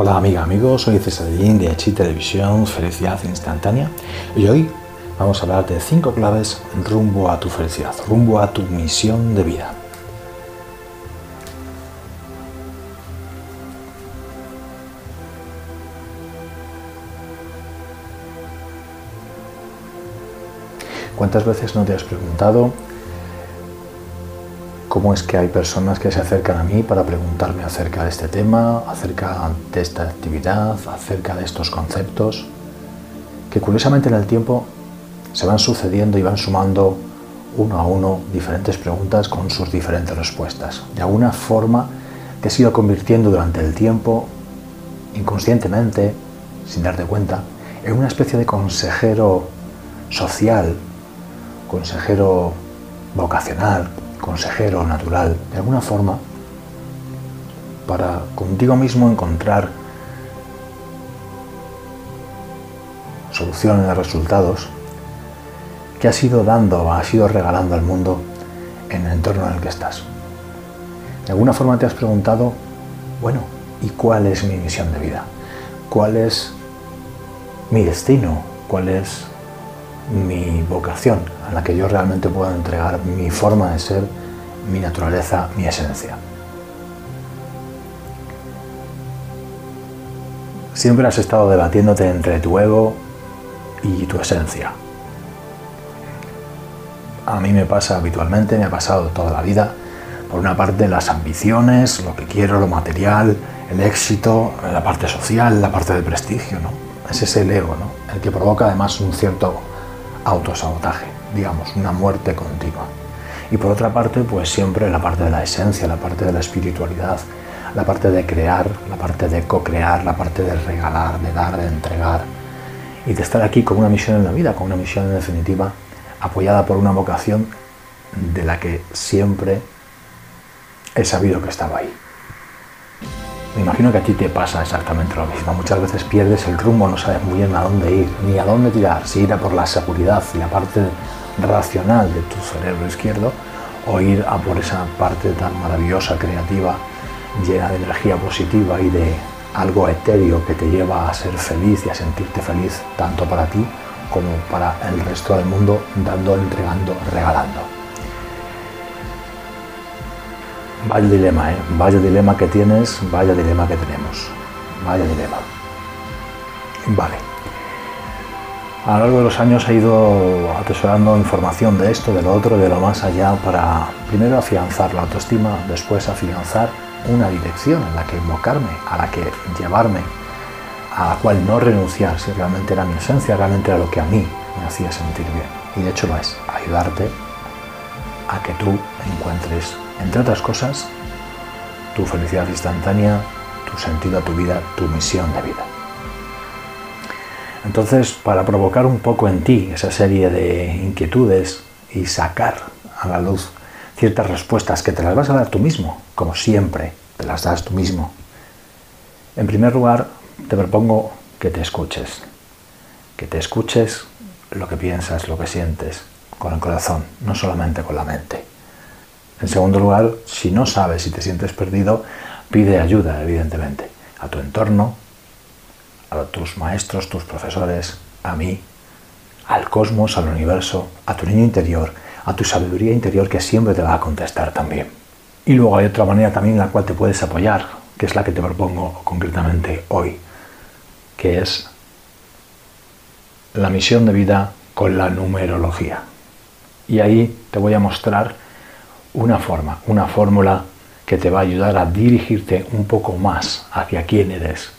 Hola amiga, amigos, soy César Lin de Chi Televisión Felicidad Instantánea y hoy vamos a hablar de cinco claves rumbo a tu felicidad, rumbo a tu misión de vida. ¿Cuántas veces no te has preguntado cómo es que hay personas que se acercan a mí para preguntarme acerca de este tema, acerca de esta actividad, acerca de estos conceptos, que curiosamente en el tiempo se van sucediendo y van sumando uno a uno diferentes preguntas con sus diferentes respuestas. De alguna forma te has ido convirtiendo durante el tiempo, inconscientemente, sin darte cuenta, en una especie de consejero social, consejero vocacional, consejero natural, de alguna forma, para contigo mismo encontrar soluciones, resultados que has ido dando, has ido regalando al mundo en el entorno en el que estás. De alguna forma te has preguntado, bueno, ¿y cuál es mi misión de vida? ¿Cuál es mi destino? ¿Cuál es mi vocación, a la que yo realmente puedo entregar mi forma de ser, mi naturaleza, mi esencia. Siempre has estado debatiéndote entre tu ego y tu esencia. A mí me pasa habitualmente, me ha pasado toda la vida, por una parte las ambiciones, lo que quiero, lo material, el éxito, la parte social, la parte del prestigio, ¿no? Ese es el ego, ¿no? El que provoca además un cierto autosabotaje, digamos, una muerte continua. Y por otra parte, pues siempre la parte de la esencia, la parte de la espiritualidad, la parte de crear, la parte de co-crear, la parte de regalar, de dar, de entregar y de estar aquí con una misión en la vida, con una misión en definitiva apoyada por una vocación de la que siempre he sabido que estaba ahí. Me imagino que a ti te pasa exactamente lo mismo. Muchas veces pierdes el rumbo, no sabes muy bien a dónde ir, ni a dónde tirar, si ir a por la seguridad y la parte racional de tu cerebro izquierdo o ir a por esa parte tan maravillosa, creativa, llena de energía positiva y de algo etéreo que te lleva a ser feliz y a sentirte feliz tanto para ti como para el resto del mundo, dando, entregando, regalando. Vaya dilema, ¿eh? Vaya dilema que tienes, vaya dilema que tenemos. Vaya dilema. Vale. A lo largo de los años he ido atesorando información de esto, de lo otro, de lo más allá, para primero afianzar la autoestima, después afianzar una dirección en la que invocarme, a la que llevarme, a la cual no renunciar, si realmente era mi esencia, realmente era lo que a mí me hacía sentir bien. Y de hecho lo es, ayudarte a que tú encuentres entre otras cosas, tu felicidad instantánea, tu sentido a tu vida, tu misión de vida. Entonces, para provocar un poco en ti esa serie de inquietudes y sacar a la luz ciertas respuestas que te las vas a dar tú mismo, como siempre, te las das tú mismo. En primer lugar, te propongo que te escuches, que te escuches lo que piensas, lo que sientes, con el corazón, no solamente con la mente. En segundo lugar, si no sabes si te sientes perdido, pide ayuda, evidentemente, a tu entorno, a tus maestros, tus profesores, a mí, al cosmos, al universo, a tu niño interior, a tu sabiduría interior que siempre te va a contestar también. Y luego hay otra manera también en la cual te puedes apoyar, que es la que te propongo concretamente hoy, que es la misión de vida con la numerología. Y ahí te voy a mostrar una forma, una fórmula que te va a ayudar a dirigirte un poco más hacia quién eres,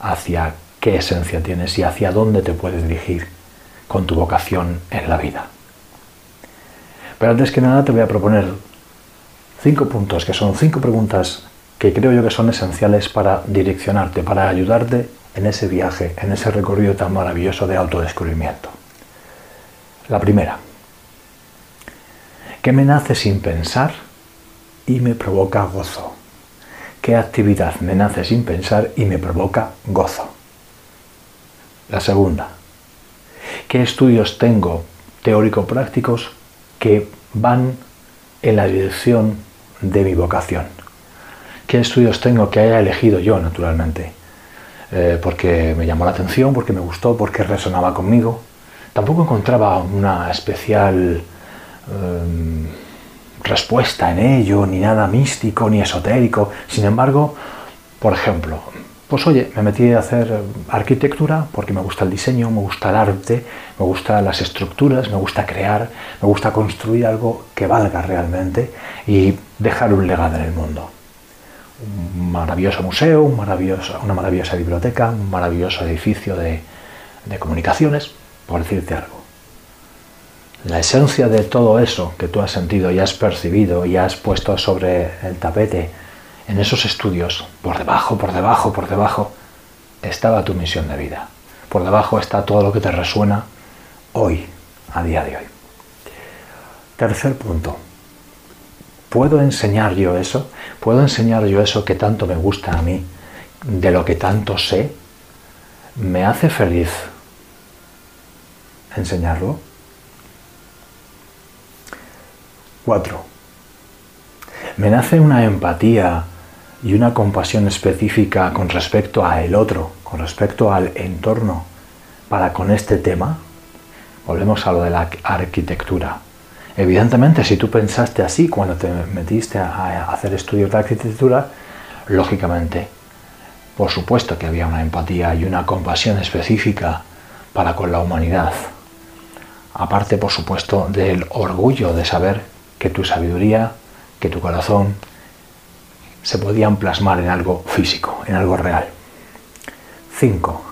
hacia qué esencia tienes y hacia dónde te puedes dirigir con tu vocación en la vida. Pero antes que nada te voy a proponer cinco puntos, que son cinco preguntas que creo yo que son esenciales para direccionarte, para ayudarte en ese viaje, en ese recorrido tan maravilloso de autodescubrimiento. La primera, ¿Qué me nace sin pensar y me provoca gozo? ¿Qué actividad me nace sin pensar y me provoca gozo? La segunda, ¿qué estudios tengo teórico-prácticos que van en la dirección de mi vocación? ¿Qué estudios tengo que haya elegido yo, naturalmente, eh, porque me llamó la atención, porque me gustó, porque resonaba conmigo. Tampoco encontraba una especial em, respuesta en ello, ni nada místico, ni esotérico. Sin embargo, por ejemplo, pues oye, me metí a hacer arquitectura porque me gusta el diseño, me gusta el arte, me gustan las estructuras, me gusta crear, me gusta construir algo que valga realmente y dejar un legado en el mundo. Un maravilloso museo, una maravillosa biblioteca, un maravilloso edificio de, de comunicaciones, por decirte algo. La esencia de todo eso que tú has sentido y has percibido y has puesto sobre el tapete en esos estudios, por debajo, por debajo, por debajo, estaba tu misión de vida. Por debajo está todo lo que te resuena hoy, a día de hoy. Tercer punto. ¿Puedo enseñar yo eso? ¿Puedo enseñar yo eso que tanto me gusta a mí, de lo que tanto sé? ¿Me hace feliz enseñarlo? Cuatro. Me nace una empatía y una compasión específica con respecto a el otro, con respecto al entorno, para con este tema, volvemos a lo de la arquitectura. Evidentemente, si tú pensaste así cuando te metiste a hacer estudios de arquitectura, lógicamente, por supuesto que había una empatía y una compasión específica para con la humanidad. Aparte, por supuesto, del orgullo de saber que tu sabiduría, que tu corazón, se podían plasmar en algo físico, en algo real. 5.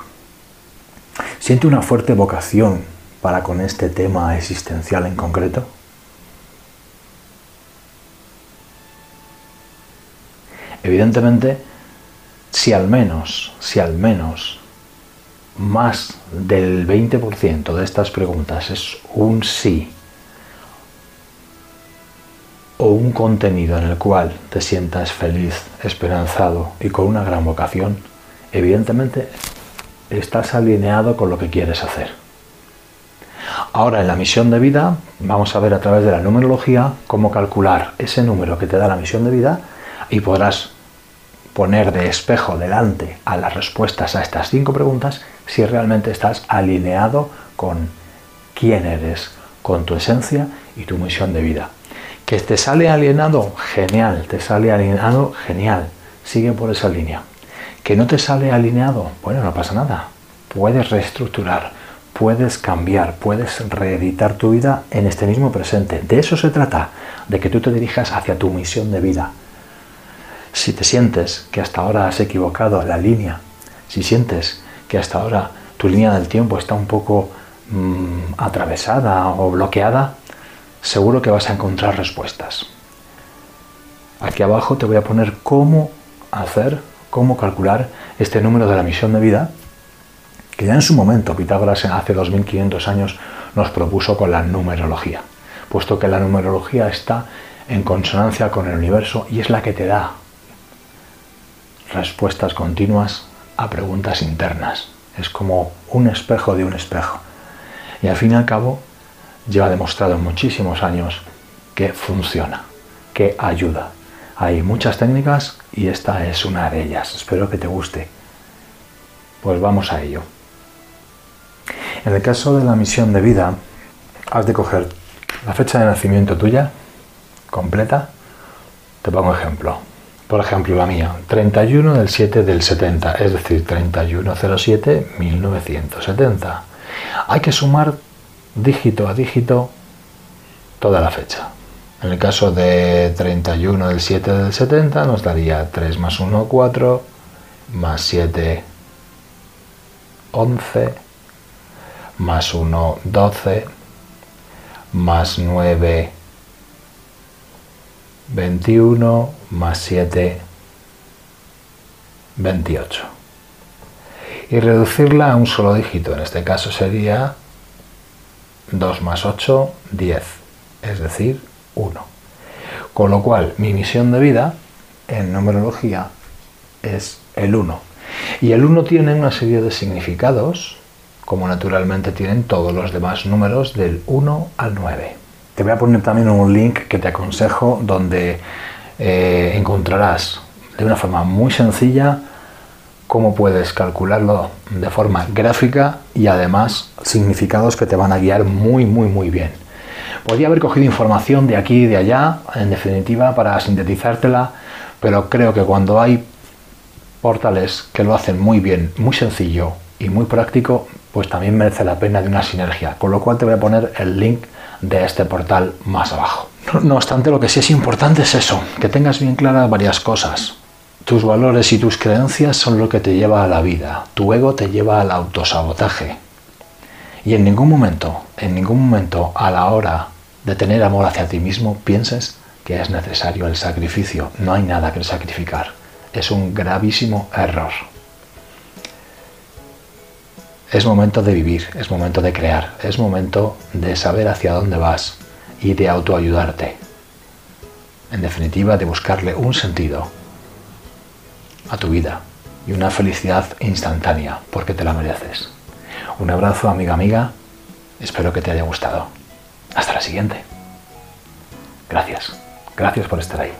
¿Siente una fuerte vocación para con este tema existencial en concreto? Evidentemente, si al menos, si al menos más del 20% de estas preguntas es un sí o un contenido en el cual te sientas feliz, esperanzado y con una gran vocación, evidentemente estás alineado con lo que quieres hacer. Ahora en la misión de vida vamos a ver a través de la numerología cómo calcular ese número que te da la misión de vida y podrás poner de espejo delante a las respuestas a estas cinco preguntas si realmente estás alineado con quién eres, con tu esencia y tu misión de vida. Que te sale alienado, genial, te sale alineado, genial, sigue por esa línea. Que no te sale alineado, bueno, no pasa nada, puedes reestructurar, puedes cambiar, puedes reeditar tu vida en este mismo presente. De eso se trata, de que tú te dirijas hacia tu misión de vida. Si te sientes que hasta ahora has equivocado la línea, si sientes que hasta ahora tu línea del tiempo está un poco mm, atravesada o bloqueada, seguro que vas a encontrar respuestas. Aquí abajo te voy a poner cómo hacer, cómo calcular este número de la misión de vida, que ya en su momento Pitágoras hace 2500 años nos propuso con la numerología, puesto que la numerología está en consonancia con el universo y es la que te da respuestas continuas a preguntas internas. Es como un espejo de un espejo. Y al fin y al cabo, lleva demostrado muchísimos años que funciona, que ayuda. Hay muchas técnicas y esta es una de ellas. Espero que te guste. Pues vamos a ello. En el caso de la misión de vida, has de coger la fecha de nacimiento tuya, completa. Te pongo ejemplo. Por ejemplo, la mía, 31 del 7 del 70, es decir, 3107 1970. Hay que sumar dígito a dígito toda la fecha. En el caso de 31 del 7 del 70 nos daría 3 más 1, 4, más 7, 11, más 1, 12, más 9, 21, más 7, 28. Y reducirla a un solo dígito, en este caso sería 2 más 8, 10, es decir, 1. Con lo cual, mi misión de vida en numerología es el 1. Y el 1 tiene una serie de significados, como naturalmente tienen todos los demás números del 1 al 9. Te voy a poner también un link que te aconsejo donde eh, encontrarás de una forma muy sencilla cómo puedes calcularlo de forma gráfica y además significados que te van a guiar muy, muy, muy bien. Podría haber cogido información de aquí y de allá, en definitiva, para sintetizártela, pero creo que cuando hay portales que lo hacen muy bien, muy sencillo y muy práctico, pues también merece la pena de una sinergia. Con lo cual te voy a poner el link de este portal más abajo. No obstante, lo que sí es importante es eso, que tengas bien claras varias cosas. Tus valores y tus creencias son lo que te lleva a la vida. Tu ego te lleva al autosabotaje. Y en ningún momento, en ningún momento a la hora de tener amor hacia ti mismo, pienses que es necesario el sacrificio. No hay nada que sacrificar. Es un gravísimo error. Es momento de vivir, es momento de crear, es momento de saber hacia dónde vas y de autoayudarte. En definitiva, de buscarle un sentido a tu vida y una felicidad instantánea, porque te la mereces. Un abrazo, amiga, amiga. Espero que te haya gustado. Hasta la siguiente. Gracias. Gracias por estar ahí.